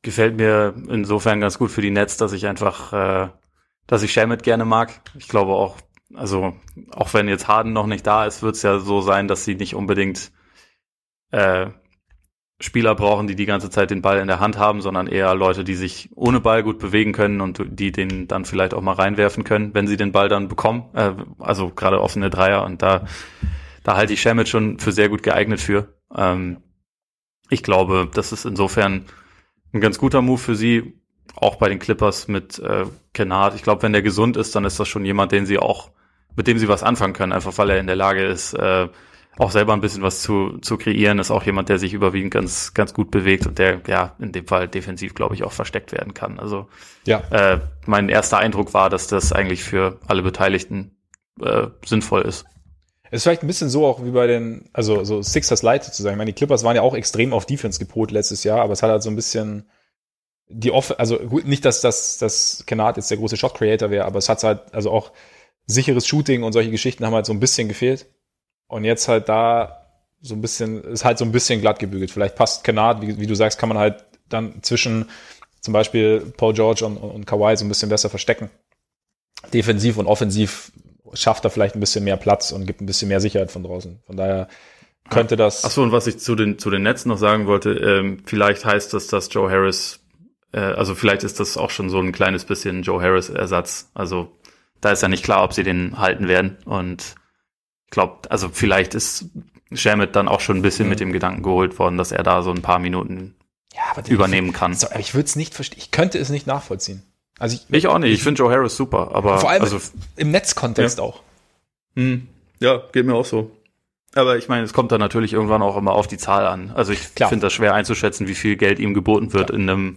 Gefällt mir insofern ganz gut für die Nets, dass ich einfach, äh, dass ich Shamet gerne mag. Ich glaube auch, also auch wenn jetzt Harden noch nicht da ist, wird es ja so sein, dass sie nicht unbedingt äh, Spieler brauchen, die die ganze Zeit den Ball in der Hand haben, sondern eher Leute, die sich ohne Ball gut bewegen können und die den dann vielleicht auch mal reinwerfen können, wenn sie den Ball dann bekommen. Äh, also gerade offene Dreier und da, da halte ich Shamit schon für sehr gut geeignet für. Ähm, ich glaube, das ist insofern ein ganz guter Move für sie, auch bei den Clippers mit äh, Kennard. Ich glaube, wenn der gesund ist, dann ist das schon jemand, den sie auch, mit dem sie was anfangen können, einfach weil er in der Lage ist, äh, auch selber ein bisschen was zu, zu kreieren, ist auch jemand, der sich überwiegend ganz, ganz gut bewegt und der, ja, in dem Fall defensiv, glaube ich, auch versteckt werden kann. Also, ja. äh, mein erster Eindruck war, dass das eigentlich für alle Beteiligten äh, sinnvoll ist. Es ist vielleicht ein bisschen so auch wie bei den, also so Sixers Light sozusagen. Ich meine, die Clippers waren ja auch extrem auf Defense gepolt letztes Jahr, aber es hat halt so ein bisschen die Off, also gut, nicht, dass das, das Kennard jetzt der große Shot Creator wäre, aber es hat halt, also auch sicheres Shooting und solche Geschichten haben halt so ein bisschen gefehlt. Und jetzt halt da so ein bisschen, ist halt so ein bisschen glatt gebügelt. Vielleicht passt Kennard, wie, wie du sagst, kann man halt dann zwischen zum Beispiel Paul George und, und Kawhi so ein bisschen besser verstecken. Defensiv und offensiv schafft er vielleicht ein bisschen mehr Platz und gibt ein bisschen mehr Sicherheit von draußen. Von daher könnte das. Ach so, und was ich zu den, zu den Netzen noch sagen wollte, ähm, vielleicht heißt das, dass Joe Harris, äh, also vielleicht ist das auch schon so ein kleines bisschen Joe Harris Ersatz. Also da ist ja nicht klar, ob sie den halten werden. Und glaube, also vielleicht ist Shamit dann auch schon ein bisschen mhm. mit dem Gedanken geholt worden, dass er da so ein paar Minuten ja, übernehmen kann. So, ich würde es nicht verstehen. Ich könnte es nicht nachvollziehen. Also ich, ich auch nicht. Ich, ich finde Joe Harris super, aber vor allem also, im Netzkontext ja. auch. Hm. Ja, geht mir auch so. Aber ich meine, es kommt dann natürlich irgendwann auch immer auf die Zahl an. Also ich finde das schwer einzuschätzen, wie viel Geld ihm geboten wird Klar. in einem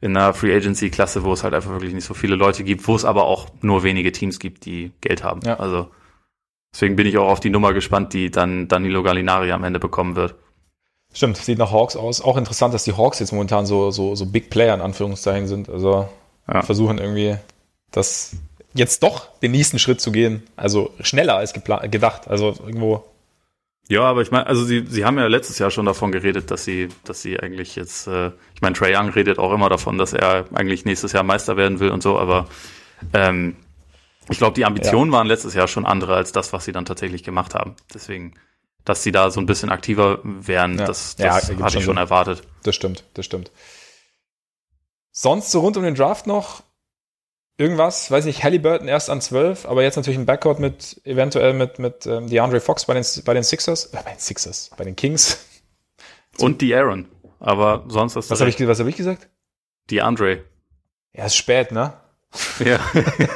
in einer Free Agency Klasse, wo es halt einfach wirklich nicht so viele Leute gibt, wo es aber auch nur wenige Teams gibt, die Geld haben. Ja. Also Deswegen bin ich auch auf die Nummer gespannt, die dann Danilo Gallinari am Ende bekommen wird. Stimmt, sieht nach Hawks aus. Auch interessant, dass die Hawks jetzt momentan so, so, so Big Player in Anführungszeichen sind. Also ja. versuchen irgendwie das jetzt doch den nächsten Schritt zu gehen. Also schneller als gedacht. Also irgendwo. Ja, aber ich meine, also sie, sie haben ja letztes Jahr schon davon geredet, dass sie, dass sie eigentlich jetzt, äh, ich meine, Trey Young redet auch immer davon, dass er eigentlich nächstes Jahr Meister werden will und so, aber ähm, ich glaube, die Ambitionen ja. waren letztes Jahr schon andere als das, was sie dann tatsächlich gemacht haben. Deswegen, dass sie da so ein bisschen aktiver wären, ja. das, das ja, hatte ich schon Sinn. erwartet. Das stimmt, das stimmt. Sonst so rund um den Draft noch irgendwas, weiß nicht, Halliburton erst an 12, aber jetzt natürlich ein Backcourt mit, eventuell mit, mit ähm, DeAndre Fox bei den, bei den Sixers, äh, bei den Sixers, bei den Kings. *laughs* Und die Aaron. Aber sonst hast du. Was habe ich, was hab ich gesagt? DeAndre. Ja, ist spät, ne? *laughs* Ja,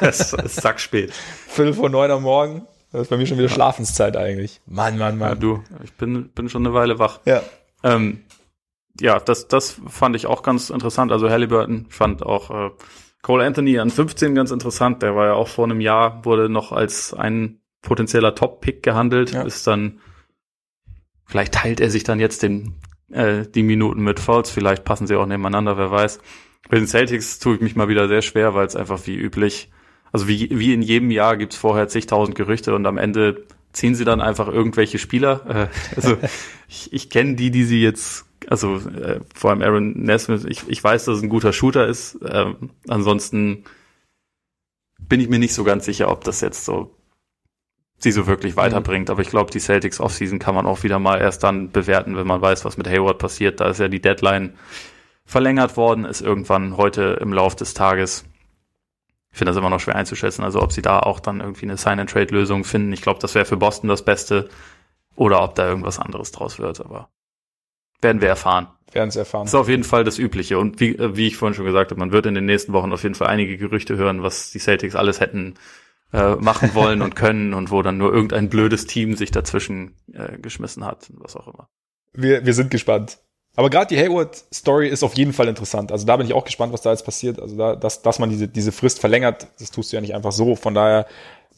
es ist sackspät. Viertel vor neun am Morgen. Das ist bei mir schon wieder Schlafenszeit eigentlich. Mann, Mann, Mann. Ja, du, ich bin, bin schon eine Weile wach. Ja. Ähm, ja, das, das fand ich auch ganz interessant. Also Halliburton fand auch äh, Cole Anthony an 15 ganz interessant. Der war ja auch vor einem Jahr, wurde noch als ein potenzieller Top-Pick gehandelt. Ja. Ist dann, vielleicht teilt er sich dann jetzt den, äh, die Minuten mit Falls. Vielleicht passen sie auch nebeneinander, wer weiß. Bei den Celtics tue ich mich mal wieder sehr schwer, weil es einfach wie üblich, also wie, wie in jedem Jahr gibt's vorher zigtausend Gerüchte und am Ende ziehen sie dann einfach irgendwelche Spieler. Äh, also *laughs* ich, ich kenne die, die sie jetzt, also äh, vor allem Aaron Nesmith, ich, ich weiß, dass es ein guter Shooter ist. Äh, ansonsten bin ich mir nicht so ganz sicher, ob das jetzt so sie so wirklich weiterbringt. Mhm. Aber ich glaube, die Celtics Offseason kann man auch wieder mal erst dann bewerten, wenn man weiß, was mit Hayward passiert. Da ist ja die Deadline verlängert worden ist irgendwann heute im Lauf des Tages. Ich finde das immer noch schwer einzuschätzen, also ob sie da auch dann irgendwie eine Sign-and-Trade-Lösung finden. Ich glaube, das wäre für Boston das Beste oder ob da irgendwas anderes draus wird, aber werden wir erfahren. Werden es erfahren. Das ist auf jeden Fall das Übliche. Und wie, äh, wie ich vorhin schon gesagt habe, man wird in den nächsten Wochen auf jeden Fall einige Gerüchte hören, was die Celtics alles hätten äh, machen *laughs* wollen und können und wo dann nur irgendein blödes Team sich dazwischen äh, geschmissen hat, was auch immer. Wir, wir sind gespannt. Aber gerade die Hayward-Story ist auf jeden Fall interessant. Also da bin ich auch gespannt, was da jetzt passiert. Also da, dass, dass man diese, diese Frist verlängert, das tust du ja nicht einfach so. Von daher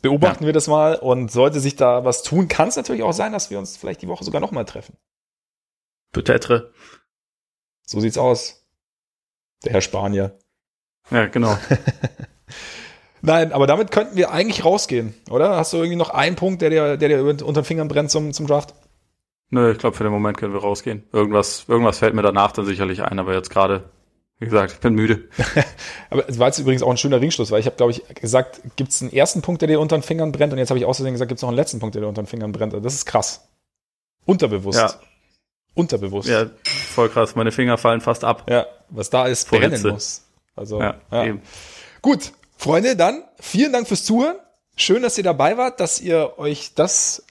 beobachten ja. wir das mal und sollte sich da was tun, kann es natürlich auch sein, dass wir uns vielleicht die Woche sogar nochmal treffen. Peut-être. So sieht's aus. Der Herr Spanier. Ja, genau. *laughs* Nein, aber damit könnten wir eigentlich rausgehen, oder? Hast du irgendwie noch einen Punkt, der dir, der dir unter den Fingern brennt zum, zum Draft? Nö, ich glaube, für den Moment können wir rausgehen. Irgendwas, irgendwas fällt mir danach dann sicherlich ein, aber jetzt gerade, wie gesagt, ich bin müde. *laughs* aber es war jetzt übrigens auch ein schöner Ringschluss, weil ich habe, glaube ich, gesagt, gibt es einen ersten Punkt, der dir unter den Fingern brennt und jetzt habe ich außerdem gesagt, gibt es noch einen letzten Punkt, der dir unter den Fingern brennt. Das ist krass. Unterbewusst. Ja. Unterbewusst. Ja, voll krass. Meine Finger fallen fast ab. Ja, was da ist, brennen Hitze. muss. Also, ja, ja. Eben. Gut, Freunde, dann vielen Dank fürs Zuhören. Schön, dass ihr dabei wart, dass ihr euch das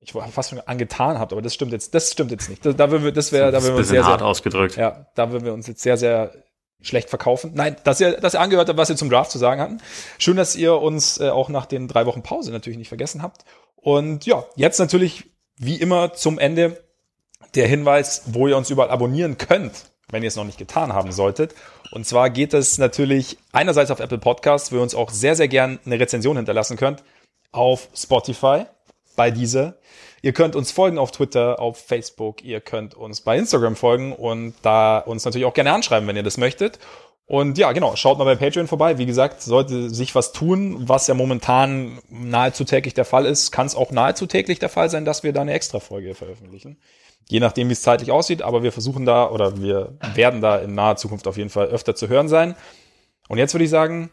ich war fast schon angetan habt, aber das stimmt jetzt, das stimmt jetzt nicht. Da, da würden wir, das wäre, da würden wir uns sehr, hart sehr, ausgedrückt. Ja, da würden wir uns jetzt sehr, sehr schlecht verkaufen. Nein, dass ihr, dass ihr angehört habt, was ihr zum Draft zu sagen hatten. Schön, dass ihr uns äh, auch nach den drei Wochen Pause natürlich nicht vergessen habt. Und ja, jetzt natürlich wie immer zum Ende der Hinweis, wo ihr uns überall abonnieren könnt, wenn ihr es noch nicht getan haben solltet. Und zwar geht es natürlich einerseits auf Apple Podcasts, wo ihr uns auch sehr, sehr gern eine Rezension hinterlassen könnt, auf Spotify, bei dieser. Ihr könnt uns folgen auf Twitter, auf Facebook, ihr könnt uns bei Instagram folgen und da uns natürlich auch gerne anschreiben, wenn ihr das möchtet. Und ja, genau, schaut mal bei Patreon vorbei. Wie gesagt, sollte sich was tun, was ja momentan nahezu täglich der Fall ist, kann es auch nahezu täglich der Fall sein, dass wir da eine Extra-Folge veröffentlichen. Je nachdem, wie es zeitlich aussieht, aber wir versuchen da oder wir werden da in naher Zukunft auf jeden Fall öfter zu hören sein. Und jetzt würde ich sagen,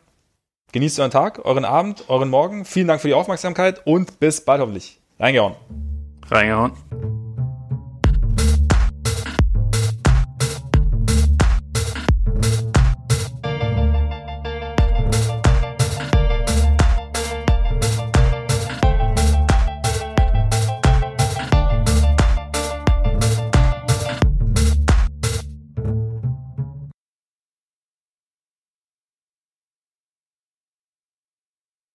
genießt euren Tag, euren Abend, euren Morgen. Vielen Dank für die Aufmerksamkeit und bis bald hoffentlich. Reingehauen. Reingehauen.